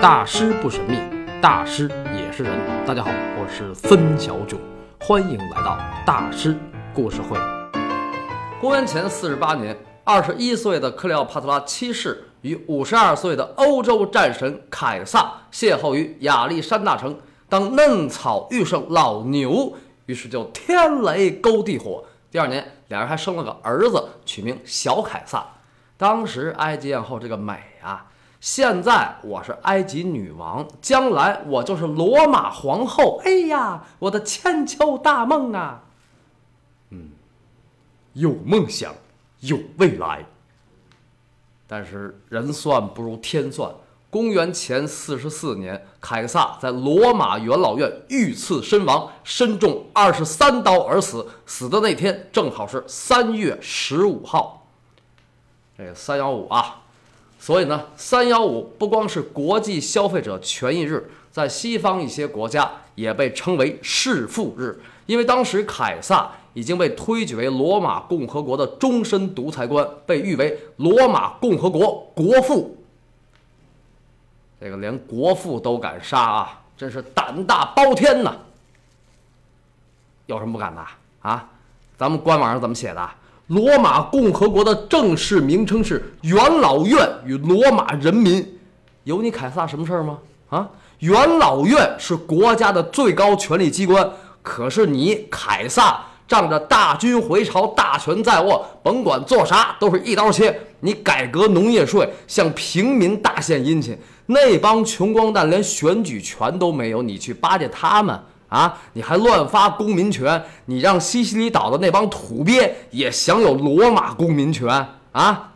大师不神秘，大师也是人。大家好，我是孙小九，欢迎来到大师故事会。公元前四十八年，二十一岁的克里奥帕特拉七世与五十二岁的欧洲战神凯撒邂逅于亚历山大城。当嫩草遇上老牛，于是就天雷勾地火。第二年，两人还生了个儿子，取名小凯撒。当时埃及艳后这个美啊！现在我是埃及女王，将来我就是罗马皇后。哎呀，我的千秋大梦啊！嗯，有梦想，有未来。但是人算不如天算。公元前四十四年，凯撒在罗马元老院遇刺身亡，身中二十三刀而死。死的那天正好是三月十五号。这个三幺五啊。所以呢，三幺五不光是国际消费者权益日，在西方一些国家也被称为弑父日，因为当时凯撒已经被推举为罗马共和国的终身独裁官，被誉为罗马共和国国父。这个连国父都敢杀啊，真是胆大包天呐！有什么不敢的啊？咱们官网上怎么写的？罗马共和国的正式名称是元老院与罗马人民，有你凯撒什么事儿吗？啊，元老院是国家的最高权力机关，可是你凯撒仗着大军回朝，大权在握，甭管做啥都是一刀切。你改革农业税，向平民大献殷勤，那帮穷光蛋连选举权都没有，你去巴结他们？啊！你还乱发公民权，你让西西里岛的那帮土鳖也享有罗马公民权啊！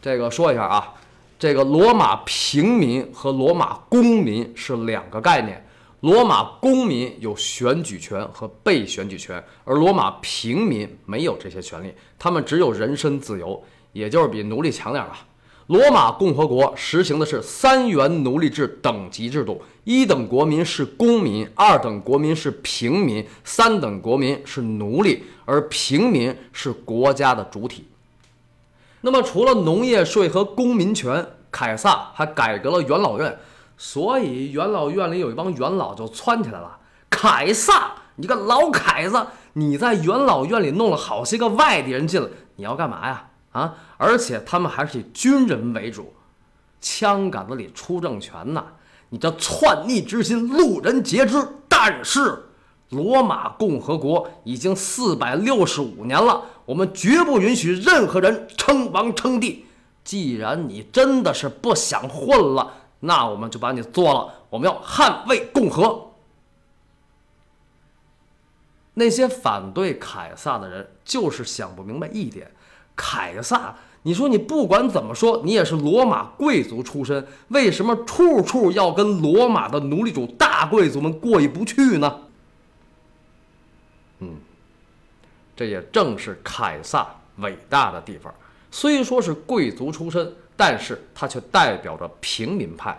这个说一下啊，这个罗马平民和罗马公民是两个概念。罗马公民有选举权和被选举权，而罗马平民没有这些权利，他们只有人身自由，也就是比奴隶强点吧。罗马共和国实行的是三元奴隶制等级制度，一等国民是公民，二等国民是平民，三等国民是奴隶，而平民是国家的主体。那么，除了农业税和公民权，凯撒还改革了元老院，所以元老院里有一帮元老就窜起来了：“凯撒，你个老凯子，你在元老院里弄了好些个外地人进来，你要干嘛呀？”啊！而且他们还是以军人为主，枪杆子里出政权呐！你这篡逆之心，路人皆知。但是，罗马共和国已经四百六十五年了，我们绝不允许任何人称王称帝。既然你真的是不想混了，那我们就把你做了。我们要捍卫共和。那些反对凯撒的人，就是想不明白一点。凯撒，你说你不管怎么说，你也是罗马贵族出身，为什么处处要跟罗马的奴隶主大贵族们过意不去呢？嗯，这也正是凯撒伟大的地方。虽说是贵族出身，但是他却代表着平民派。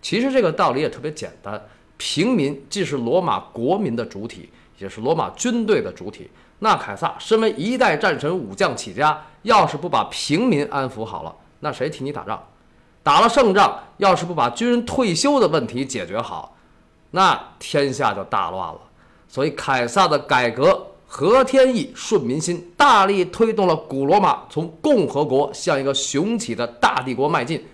其实这个道理也特别简单，平民既是罗马国民的主体，也是罗马军队的主体。那凯撒身为一代战神，武将起家，要是不把平民安抚好了，那谁替你打仗？打了胜仗，要是不把军人退休的问题解决好，那天下就大乱了。所以凯撒的改革合天意、顺民心，大力推动了古罗马从共和国向一个雄起的大帝国迈进。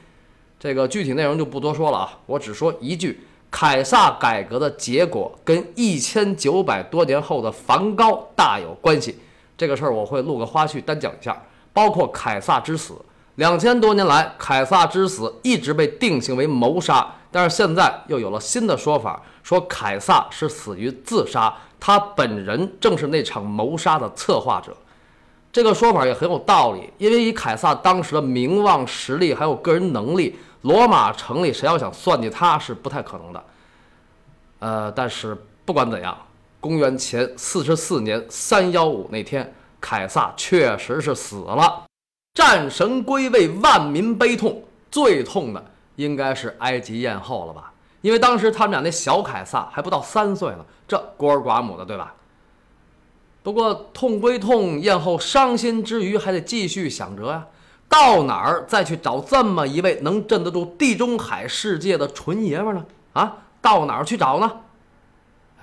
这个具体内容就不多说了啊，我只说一句。凯撒改革的结果跟一千九百多年后的梵高大有关系，这个事儿我会录个花絮单讲一下，包括凯撒之死。两千多年来，凯撒之死一直被定性为谋杀，但是现在又有了新的说法，说凯撒是死于自杀，他本人正是那场谋杀的策划者。这个说法也很有道理，因为以凯撒当时的名望、实力还有个人能力。罗马城里谁要想算计他是不太可能的，呃，但是不管怎样，公元前四十四年三幺五那天，凯撒确实是死了，战神归位，万民悲痛，最痛的应该是埃及艳后了吧？因为当时他们俩那小凯撒还不到三岁呢，这孤儿寡母的，对吧？不过痛归痛，艳后伤心之余还得继续想辙呀。到哪儿再去找这么一位能镇得住地中海世界的纯爷们呢？啊，到哪儿去找呢？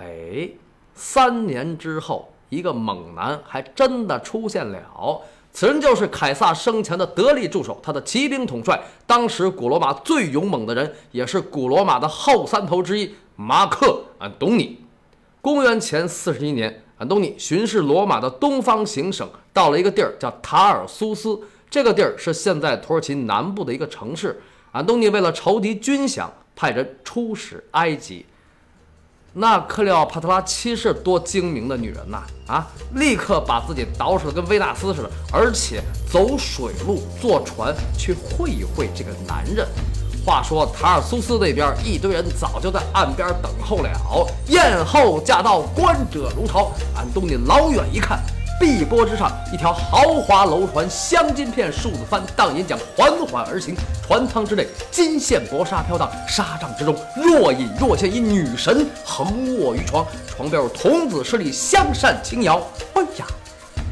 哎，三年之后，一个猛男还真的出现了。此人就是凯撒生前的得力助手，他的骑兵统帅，当时古罗马最勇猛的人，也是古罗马的后三头之一——马克·安东尼。公元前四十一年，安东尼巡视罗马的东方行省，到了一个地儿叫塔尔苏斯。这个地儿是现在土耳其南部的一个城市。安东尼为了筹集军饷，派人出使埃及。那克里奥帕特拉七世多精明的女人呐！啊，立刻把自己捯饬的跟维纳斯似的，而且走水路坐船去会一会这个男人。话说塔尔苏斯那边一堆人早就在岸边等候了，艳后驾到，观者如潮。安东尼老远一看。碧波之上，一条豪华楼船，镶金片数字帆，荡银桨缓缓而行。船舱之内，金线薄纱飘荡，纱帐之中，若隐若现一女神横卧于床，床边有童子侍立香扇轻摇。哎呀，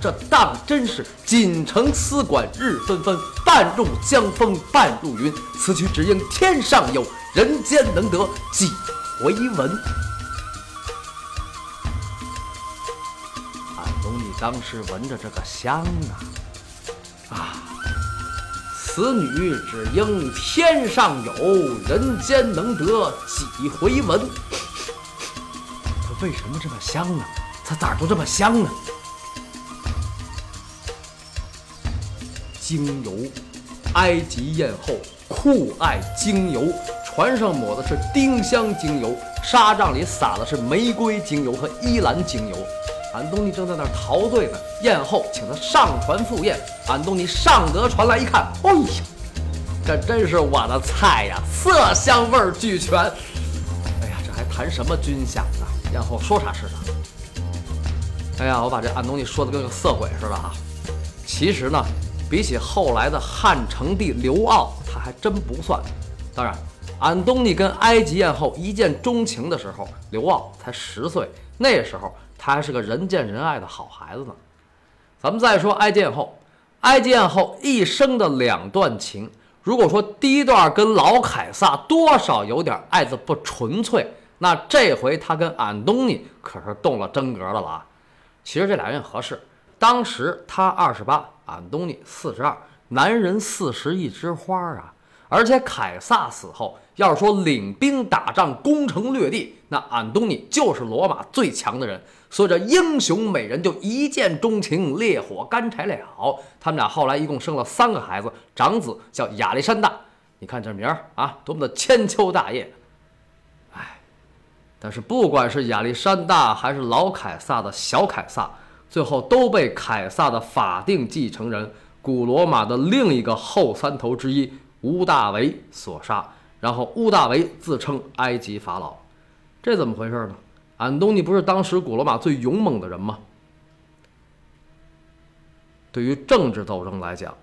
这当真是锦城丝管日纷纷，半入江风半入云。此曲只应天上有人间能得几回闻。当时闻着这个香啊啊！此女只应天上有人间能得几回闻。它为什么这么香呢？它咋都这么香呢？精油，埃及艳后酷爱精油，船上抹的是丁香精油，纱帐里撒的是玫瑰精油和依兰精油。安东尼正在那儿陶醉呢，宴后请他上船赴宴。安东尼上得船来一看，哎呀，这真是我的菜呀，色香味俱全。哎呀，这还谈什么军饷呢？宴后说啥是啥。哎呀，我把这安东尼说的跟个色鬼似的啊。其实呢，比起后来的汉成帝刘骜，他还真不算。当然，安东尼跟埃及艳后一见钟情的时候，刘骜才十岁，那时候。他还是个人见人爱的好孩子呢。咱们再说埃及艳后，埃及艳后一生的两段情，如果说第一段跟老凯撒多少有点爱的不纯粹，那这回他跟安东尼可是动了真格的了啊。其实这俩人也合适，当时他二十八，安东尼四十二，男人四十一枝花啊。而且凯撒死后，要是说领兵打仗、攻城略地，那安东尼就是罗马最强的人。所以这英雄美人就一见钟情，烈火干柴了。他们俩后来一共生了三个孩子，长子叫亚历山大。你看这名儿啊，多么的千秋大业！哎，但是不管是亚历山大还是老凯撒的小凯撒，最后都被凯撒的法定继承人古罗马的另一个后三头之一屋大维所杀。然后屋大维自称埃及法老，这怎么回事呢？安东尼不是当时古罗马最勇猛的人吗？对于政治斗争来讲，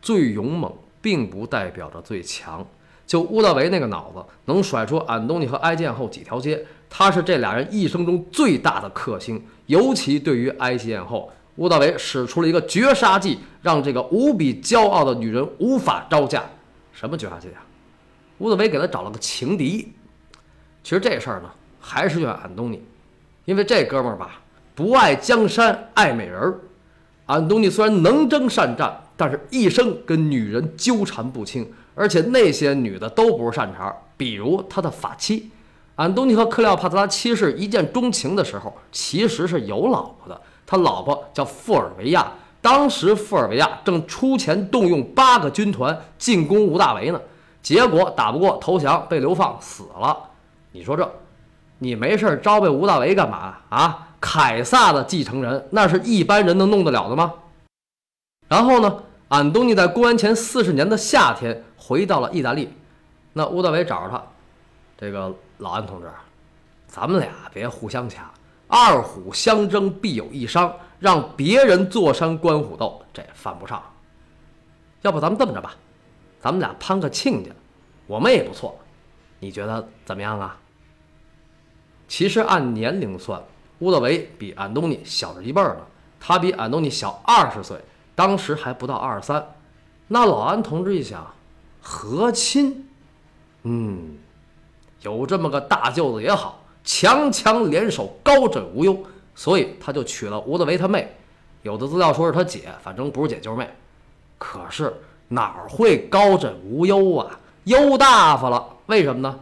最勇猛并不代表着最强。就屋大维那个脑子，能甩出安东尼和埃及艳后几条街，他是这俩人一生中最大的克星。尤其对于埃及艳后，屋大维使出了一个绝杀计，让这个无比骄傲的女人无法招架。什么绝杀计啊？屋大维给他找了个情敌。其实这事儿呢。还是怨安东尼，因为这哥们儿吧，不爱江山爱美人儿。安东尼虽然能征善战，但是一生跟女人纠缠不清，而且那些女的都不是善茬。比如他的法妻，安东尼和克里奥帕特拉七世一见钟情的时候，其实是有老婆的。他老婆叫富尔维亚，当时富尔维亚正出钱动用八个军团进攻吴大维呢，结果打不过投降，被流放死了。你说这？你没事招呗吴大维干嘛啊？凯撒的继承人，那是一般人能弄得了的吗？然后呢，安东尼在公元前四十年的夏天回到了意大利，那吴大维找着他，这个老安同志，咱们俩别互相掐，二虎相争必有一伤，让别人坐山观虎斗，这犯不上。要不咱们这么着吧，咱们俩攀个亲家，我们也不错，你觉得怎么样啊？其实按年龄算，乌德维比安东尼小着一辈儿呢。他比安东尼小二十岁，当时还不到二十三。那老安同志一想，和亲，嗯，有这么个大舅子也好，强强联手，高枕无忧，所以他就娶了吴德维他妹。有的资料说是他姐，反正不是姐就是妹。可是哪儿会高枕无忧啊？忧大发了。为什么呢？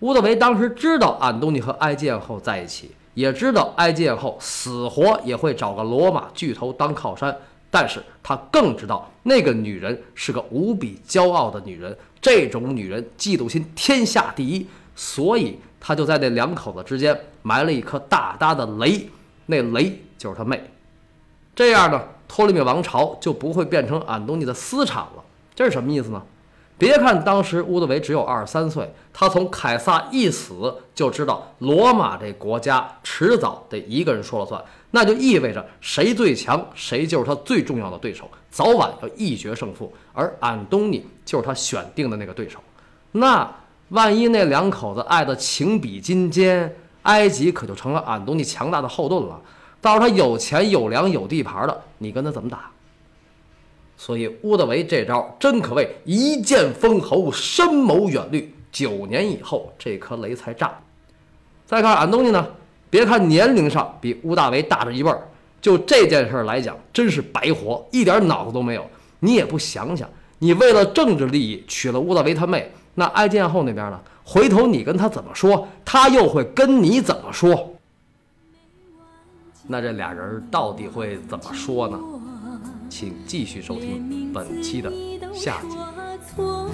乌德维当时知道安东尼和埃及艳后在一起，也知道埃及艳后死活也会找个罗马巨头当靠山，但是他更知道那个女人是个无比骄傲的女人，这种女人嫉妒心天下第一，所以他就在那两口子之间埋了一颗大大的雷，那雷就是他妹。这样呢，托勒密王朝就不会变成安东尼的私产了。这是什么意思呢？别看当时乌德维只有二十三岁，他从凯撒一死就知道罗马这国家迟早得一个人说了算，那就意味着谁最强，谁就是他最重要的对手，早晚要一决胜负。而安东尼就是他选定的那个对手。那万一那两口子爱的情比金坚，埃及可就成了安东尼强大的后盾了。到时候他有钱有粮有地盘的，你跟他怎么打？所以乌德维这招真可谓一剑封喉，深谋远虑。九年以后，这颗雷才炸。再看安东尼呢，别看年龄上比乌大维大着一辈儿，就这件事来讲，真是白活，一点脑子都没有。你也不想想，你为了政治利益娶了乌大维他妹，那埃及艳后那边呢？回头你跟他怎么说，他又会跟你怎么说？那这俩人到底会怎么说呢？请继续收听本期的下集。